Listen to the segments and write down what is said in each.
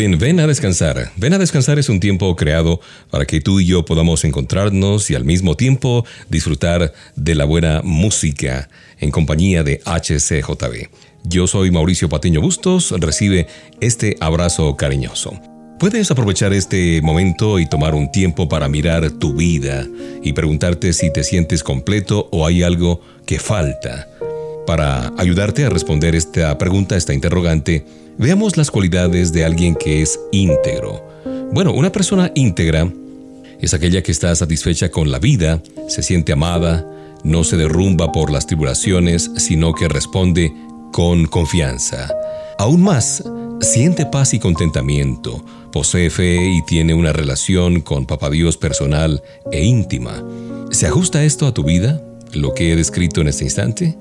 Ven, ven a descansar. Ven a descansar es un tiempo creado para que tú y yo podamos encontrarnos y al mismo tiempo disfrutar de la buena música en compañía de HCJB. Yo soy Mauricio Patiño Bustos, recibe este abrazo cariñoso. Puedes aprovechar este momento y tomar un tiempo para mirar tu vida y preguntarte si te sientes completo o hay algo que falta. Para ayudarte a responder esta pregunta, esta interrogante, Veamos las cualidades de alguien que es íntegro. Bueno, una persona íntegra es aquella que está satisfecha con la vida, se siente amada, no se derrumba por las tribulaciones, sino que responde con confianza. Aún más, siente paz y contentamiento, posee fe y tiene una relación con Papá Dios personal e íntima. ¿Se ajusta esto a tu vida, lo que he descrito en este instante?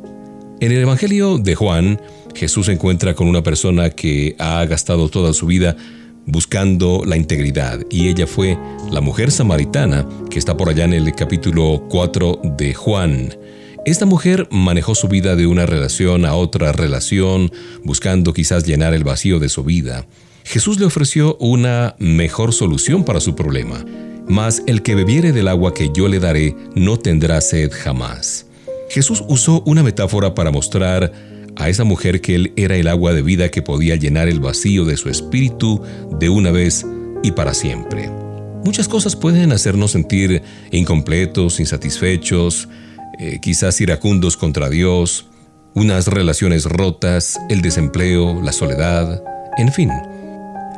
En el Evangelio de Juan, Jesús se encuentra con una persona que ha gastado toda su vida buscando la integridad y ella fue la mujer samaritana que está por allá en el capítulo 4 de Juan. Esta mujer manejó su vida de una relación a otra relación, buscando quizás llenar el vacío de su vida. Jesús le ofreció una mejor solución para su problema. Mas el que bebiere del agua que yo le daré no tendrá sed jamás. Jesús usó una metáfora para mostrar a esa mujer que Él era el agua de vida que podía llenar el vacío de su espíritu de una vez y para siempre. Muchas cosas pueden hacernos sentir incompletos, insatisfechos, eh, quizás iracundos contra Dios, unas relaciones rotas, el desempleo, la soledad, en fin.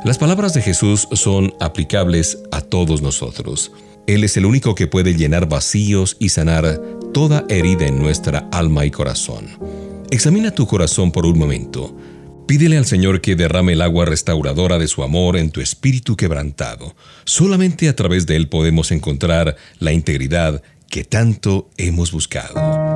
Las palabras de Jesús son aplicables a todos nosotros. Él es el único que puede llenar vacíos y sanar toda herida en nuestra alma y corazón. Examina tu corazón por un momento. Pídele al Señor que derrame el agua restauradora de su amor en tu espíritu quebrantado. Solamente a través de Él podemos encontrar la integridad que tanto hemos buscado.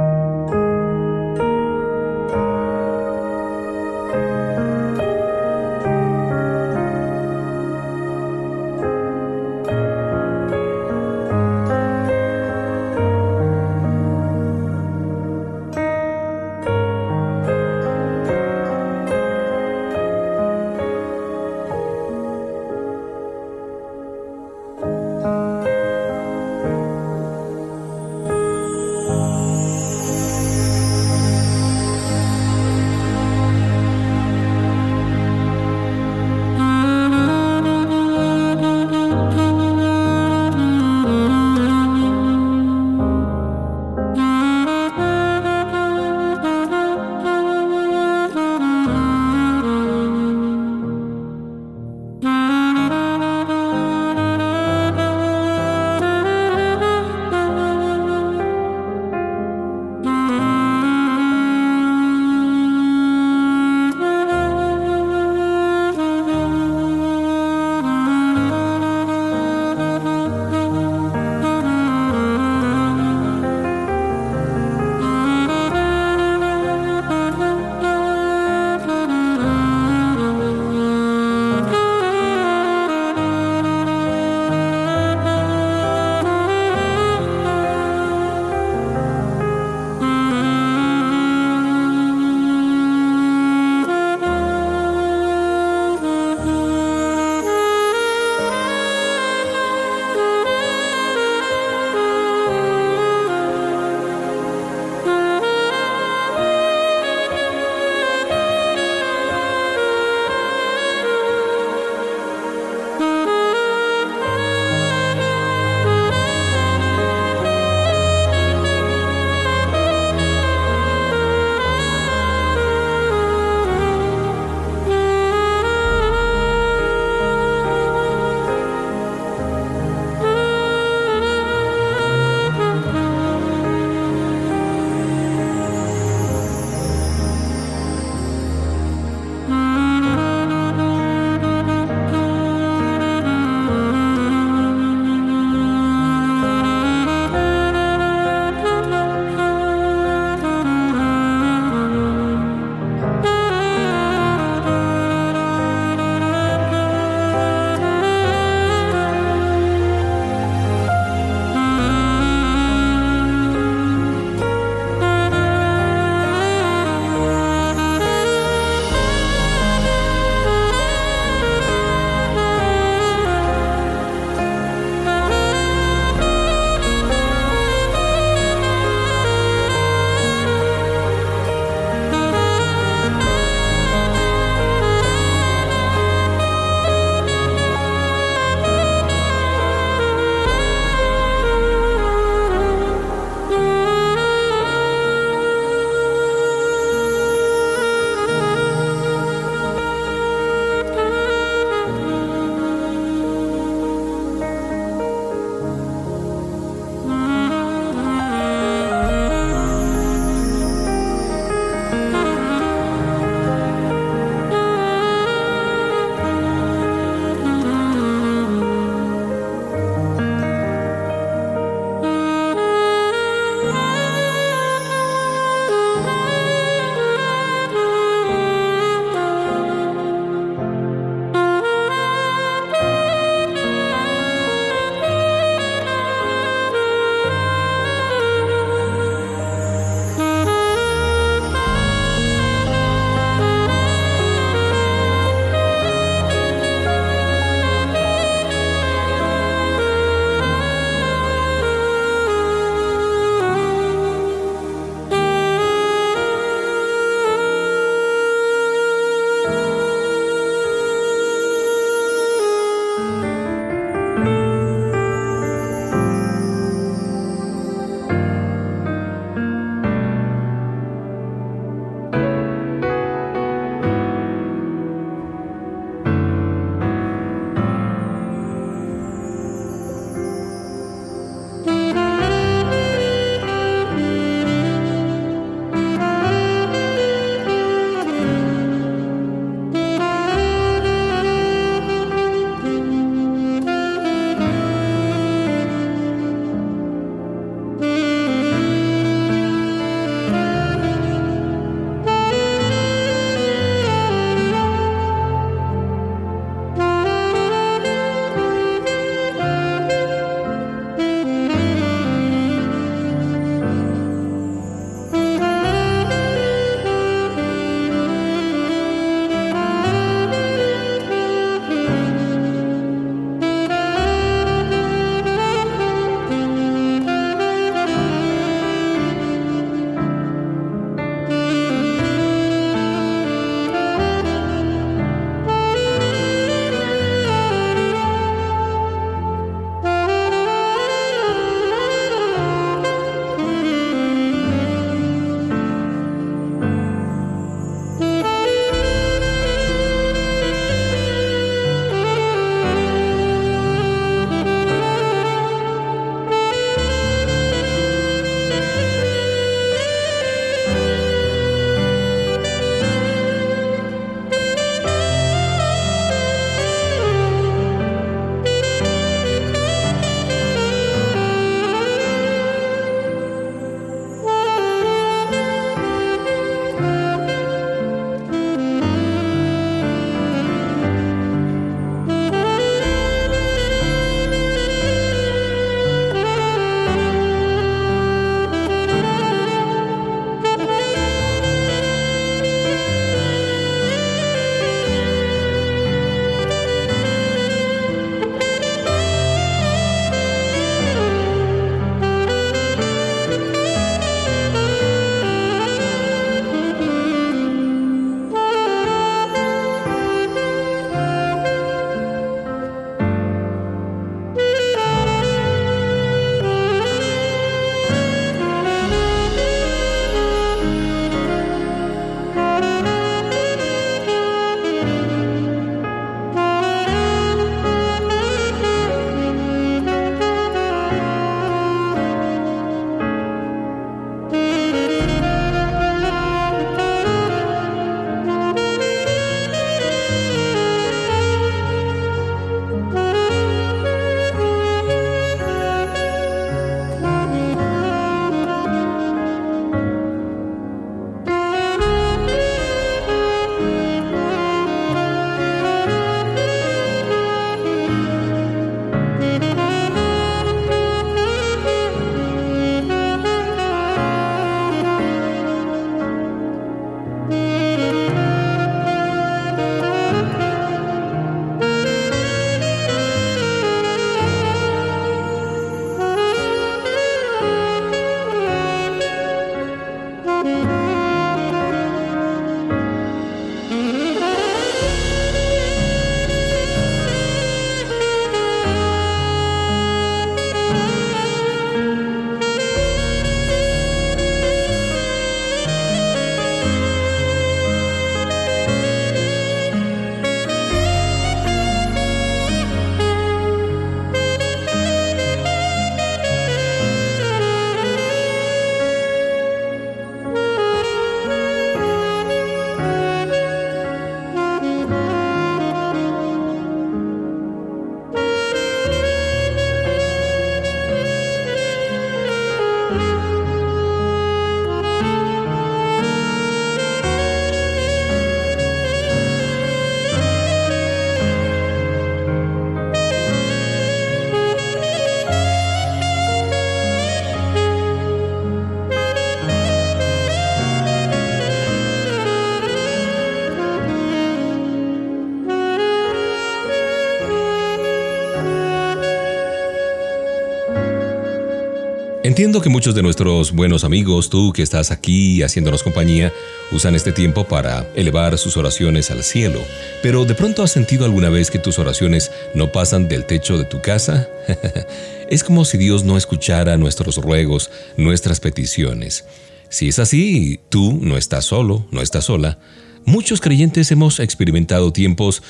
Entiendo que muchos de nuestros buenos amigos, tú que estás aquí haciéndonos compañía, usan este tiempo para elevar sus oraciones al cielo. Pero ¿de pronto has sentido alguna vez que tus oraciones no pasan del techo de tu casa? es como si Dios no escuchara nuestros ruegos, nuestras peticiones. Si es así, tú no estás solo, no estás sola. Muchos creyentes hemos experimentado tiempos,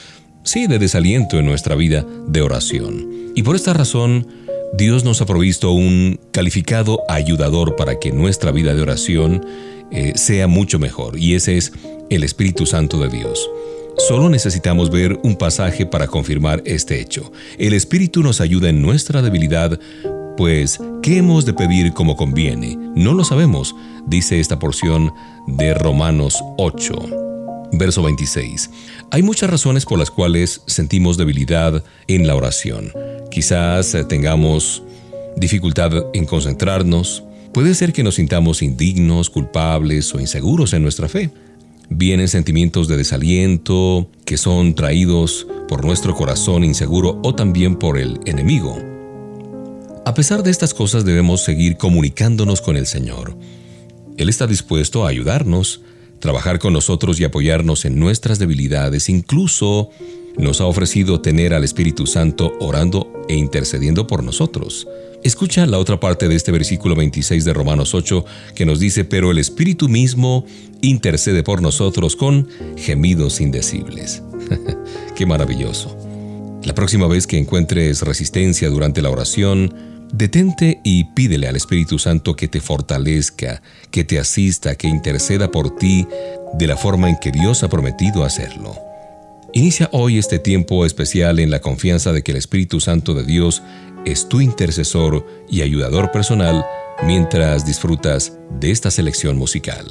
sí, de desaliento en nuestra vida de oración. Y por esta razón, Dios nos ha provisto un calificado ayudador para que nuestra vida de oración eh, sea mucho mejor, y ese es el Espíritu Santo de Dios. Solo necesitamos ver un pasaje para confirmar este hecho. El Espíritu nos ayuda en nuestra debilidad, pues, ¿qué hemos de pedir como conviene? No lo sabemos, dice esta porción de Romanos 8. Verso 26. Hay muchas razones por las cuales sentimos debilidad en la oración. Quizás eh, tengamos dificultad en concentrarnos. Puede ser que nos sintamos indignos, culpables o inseguros en nuestra fe. Vienen sentimientos de desaliento que son traídos por nuestro corazón inseguro o también por el enemigo. A pesar de estas cosas debemos seguir comunicándonos con el Señor. Él está dispuesto a ayudarnos, trabajar con nosotros y apoyarnos en nuestras debilidades, incluso nos ha ofrecido tener al Espíritu Santo orando e intercediendo por nosotros. Escucha la otra parte de este versículo 26 de Romanos 8 que nos dice, pero el Espíritu mismo intercede por nosotros con gemidos indecibles. Qué maravilloso. La próxima vez que encuentres resistencia durante la oración, detente y pídele al Espíritu Santo que te fortalezca, que te asista, que interceda por ti de la forma en que Dios ha prometido hacerlo. Inicia hoy este tiempo especial en la confianza de que el Espíritu Santo de Dios es tu intercesor y ayudador personal mientras disfrutas de esta selección musical.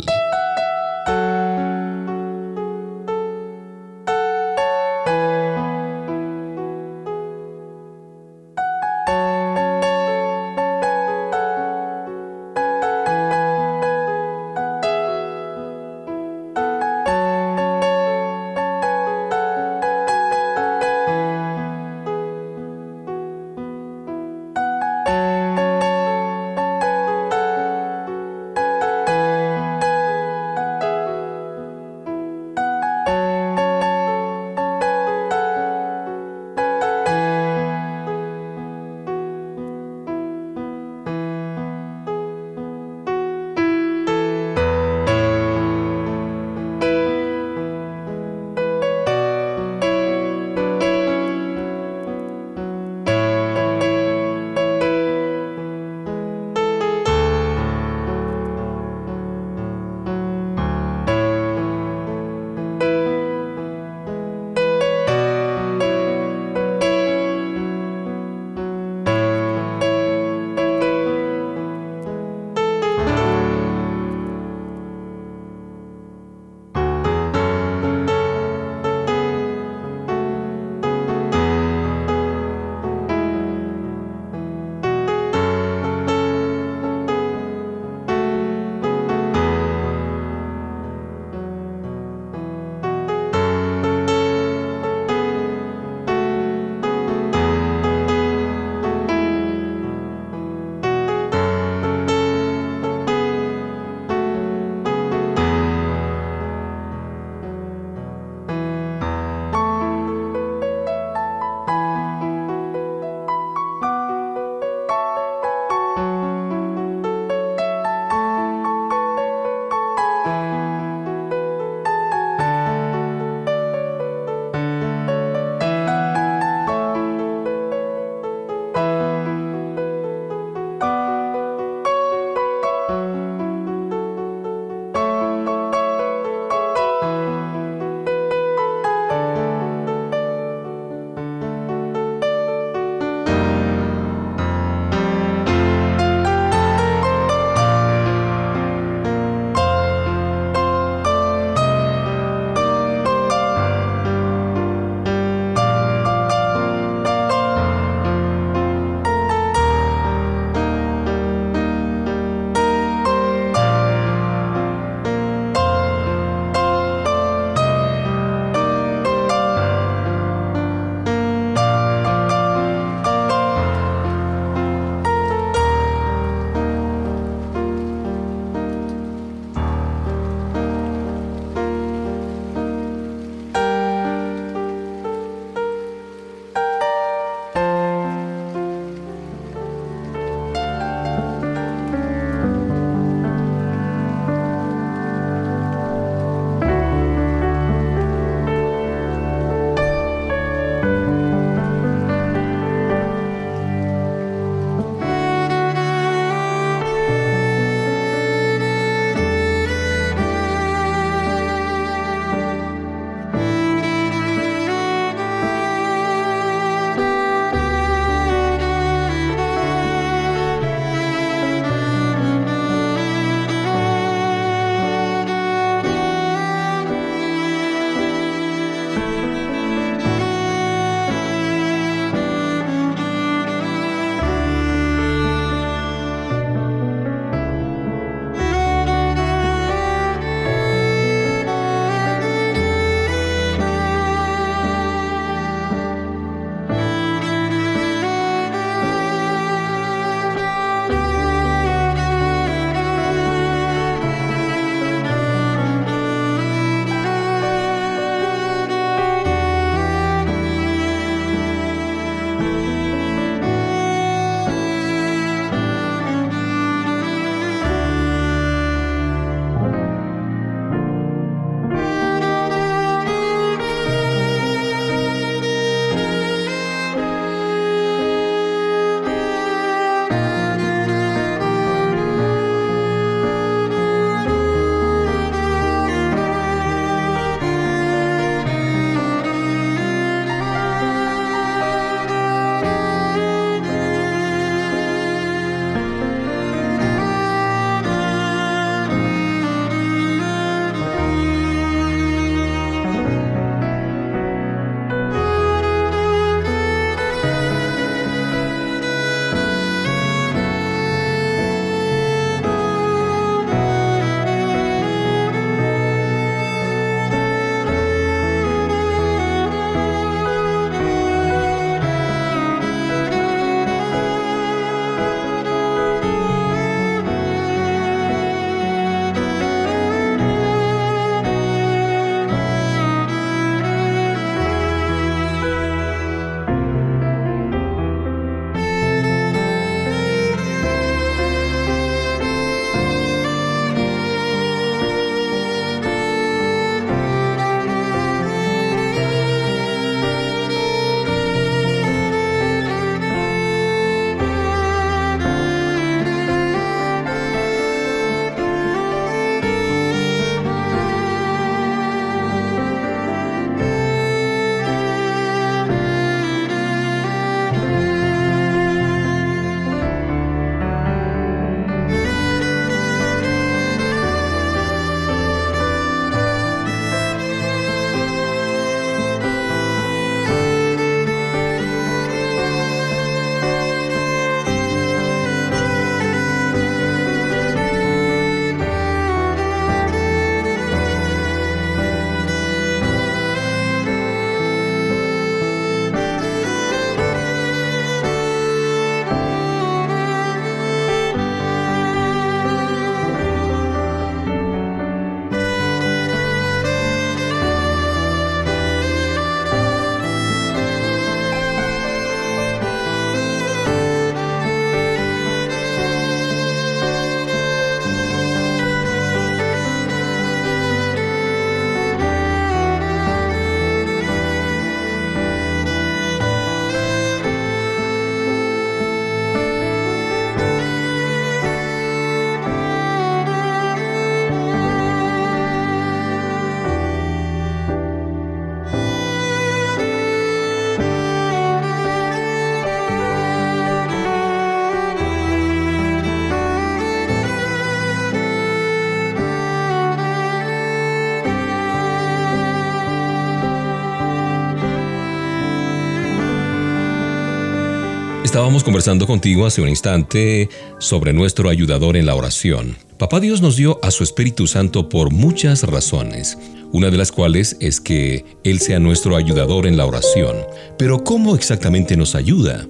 Estábamos conversando contigo hace un instante sobre nuestro ayudador en la oración. Papá Dios nos dio a su Espíritu Santo por muchas razones, una de las cuales es que Él sea nuestro ayudador en la oración. Pero ¿cómo exactamente nos ayuda?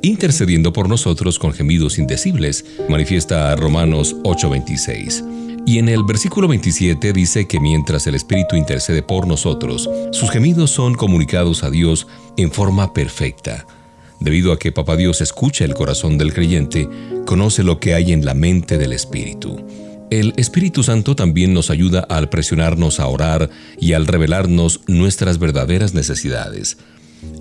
Intercediendo por nosotros con gemidos indecibles, manifiesta Romanos 8:26. Y en el versículo 27 dice que mientras el Espíritu intercede por nosotros, sus gemidos son comunicados a Dios en forma perfecta. Debido a que Papá Dios escucha el corazón del creyente, conoce lo que hay en la mente del Espíritu. El Espíritu Santo también nos ayuda al presionarnos a orar y al revelarnos nuestras verdaderas necesidades.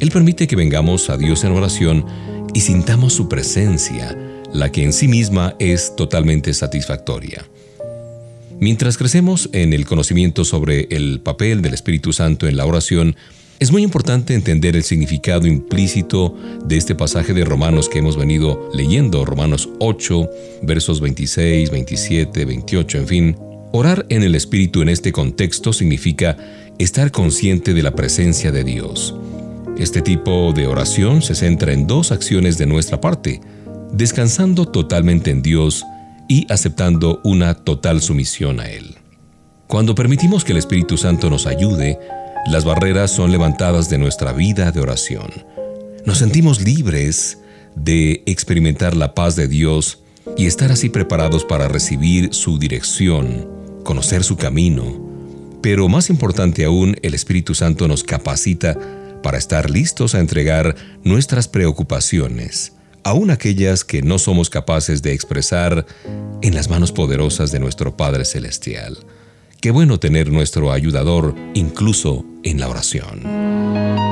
Él permite que vengamos a Dios en oración y sintamos su presencia, la que en sí misma es totalmente satisfactoria. Mientras crecemos en el conocimiento sobre el papel del Espíritu Santo en la oración, es muy importante entender el significado implícito de este pasaje de Romanos que hemos venido leyendo, Romanos 8, versos 26, 27, 28, en fin. Orar en el Espíritu en este contexto significa estar consciente de la presencia de Dios. Este tipo de oración se centra en dos acciones de nuestra parte, descansando totalmente en Dios y aceptando una total sumisión a Él. Cuando permitimos que el Espíritu Santo nos ayude, las barreras son levantadas de nuestra vida de oración. Nos sentimos libres de experimentar la paz de Dios y estar así preparados para recibir su dirección, conocer su camino. Pero más importante aún, el Espíritu Santo nos capacita para estar listos a entregar nuestras preocupaciones, aun aquellas que no somos capaces de expresar, en las manos poderosas de nuestro Padre Celestial. Qué bueno tener nuestro ayudador incluso en la oración.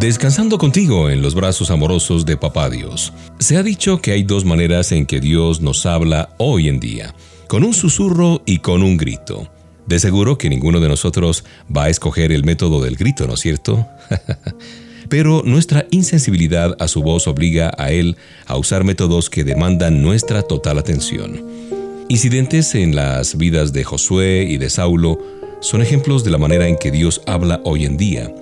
Descansando contigo en los brazos amorosos de Papá Dios. Se ha dicho que hay dos maneras en que Dios nos habla hoy en día, con un susurro y con un grito. De seguro que ninguno de nosotros va a escoger el método del grito, ¿no es cierto? Pero nuestra insensibilidad a su voz obliga a Él a usar métodos que demandan nuestra total atención. Incidentes en las vidas de Josué y de Saulo son ejemplos de la manera en que Dios habla hoy en día.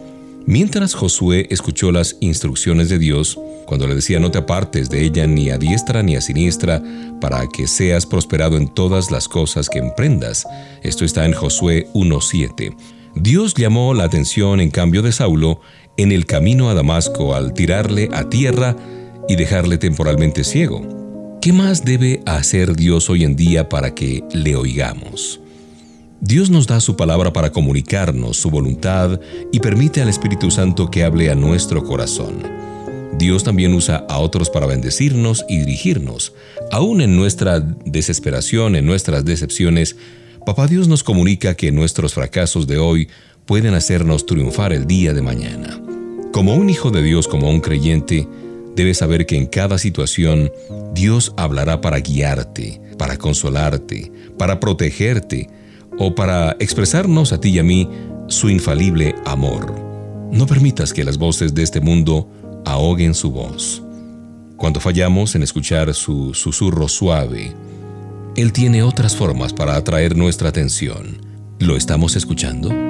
Mientras Josué escuchó las instrucciones de Dios, cuando le decía no te apartes de ella ni a diestra ni a siniestra, para que seas prosperado en todas las cosas que emprendas. Esto está en Josué 1.7. Dios llamó la atención en cambio de Saulo en el camino a Damasco al tirarle a tierra y dejarle temporalmente ciego. ¿Qué más debe hacer Dios hoy en día para que le oigamos? Dios nos da su palabra para comunicarnos su voluntad y permite al Espíritu Santo que hable a nuestro corazón. Dios también usa a otros para bendecirnos y dirigirnos. Aún en nuestra desesperación, en nuestras decepciones, Papá Dios nos comunica que nuestros fracasos de hoy pueden hacernos triunfar el día de mañana. Como un hijo de Dios, como un creyente, debes saber que en cada situación Dios hablará para guiarte, para consolarte, para protegerte, o para expresarnos a ti y a mí su infalible amor. No permitas que las voces de este mundo ahoguen su voz. Cuando fallamos en escuchar su susurro suave, Él tiene otras formas para atraer nuestra atención. ¿Lo estamos escuchando?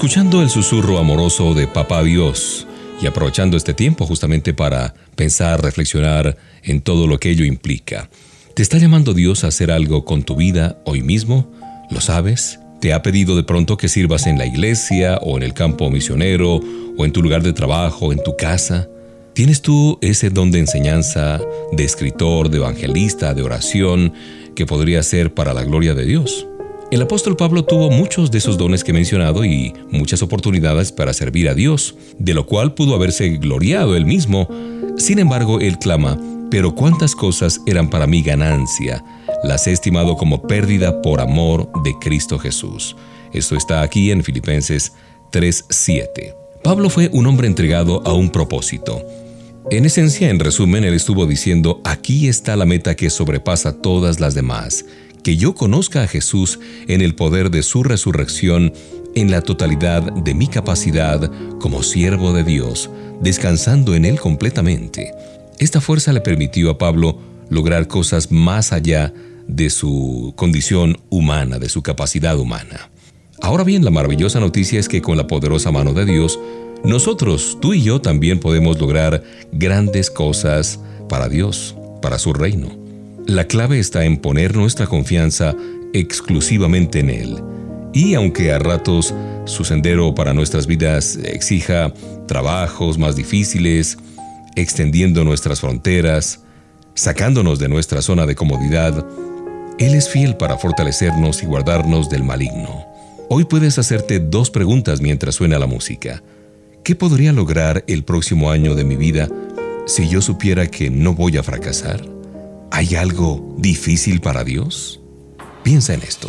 Escuchando el susurro amoroso de Papá Dios y aprovechando este tiempo justamente para pensar, reflexionar en todo lo que ello implica. ¿Te está llamando Dios a hacer algo con tu vida hoy mismo? ¿Lo sabes? ¿Te ha pedido de pronto que sirvas en la iglesia o en el campo misionero o en tu lugar de trabajo, en tu casa? ¿Tienes tú ese don de enseñanza, de escritor, de evangelista, de oración, que podría ser para la gloria de Dios? El apóstol Pablo tuvo muchos de esos dones que he mencionado y muchas oportunidades para servir a Dios, de lo cual pudo haberse gloriado él mismo. Sin embargo, él clama, pero cuántas cosas eran para mi ganancia, las he estimado como pérdida por amor de Cristo Jesús. Esto está aquí en Filipenses 3:7. Pablo fue un hombre entregado a un propósito. En esencia, en resumen, él estuvo diciendo, aquí está la meta que sobrepasa todas las demás que yo conozca a Jesús en el poder de su resurrección, en la totalidad de mi capacidad como siervo de Dios, descansando en Él completamente. Esta fuerza le permitió a Pablo lograr cosas más allá de su condición humana, de su capacidad humana. Ahora bien, la maravillosa noticia es que con la poderosa mano de Dios, nosotros, tú y yo, también podemos lograr grandes cosas para Dios, para su reino. La clave está en poner nuestra confianza exclusivamente en Él. Y aunque a ratos su sendero para nuestras vidas exija trabajos más difíciles, extendiendo nuestras fronteras, sacándonos de nuestra zona de comodidad, Él es fiel para fortalecernos y guardarnos del maligno. Hoy puedes hacerte dos preguntas mientras suena la música. ¿Qué podría lograr el próximo año de mi vida si yo supiera que no voy a fracasar? ¿Hay algo difícil para Dios? Piensa en esto.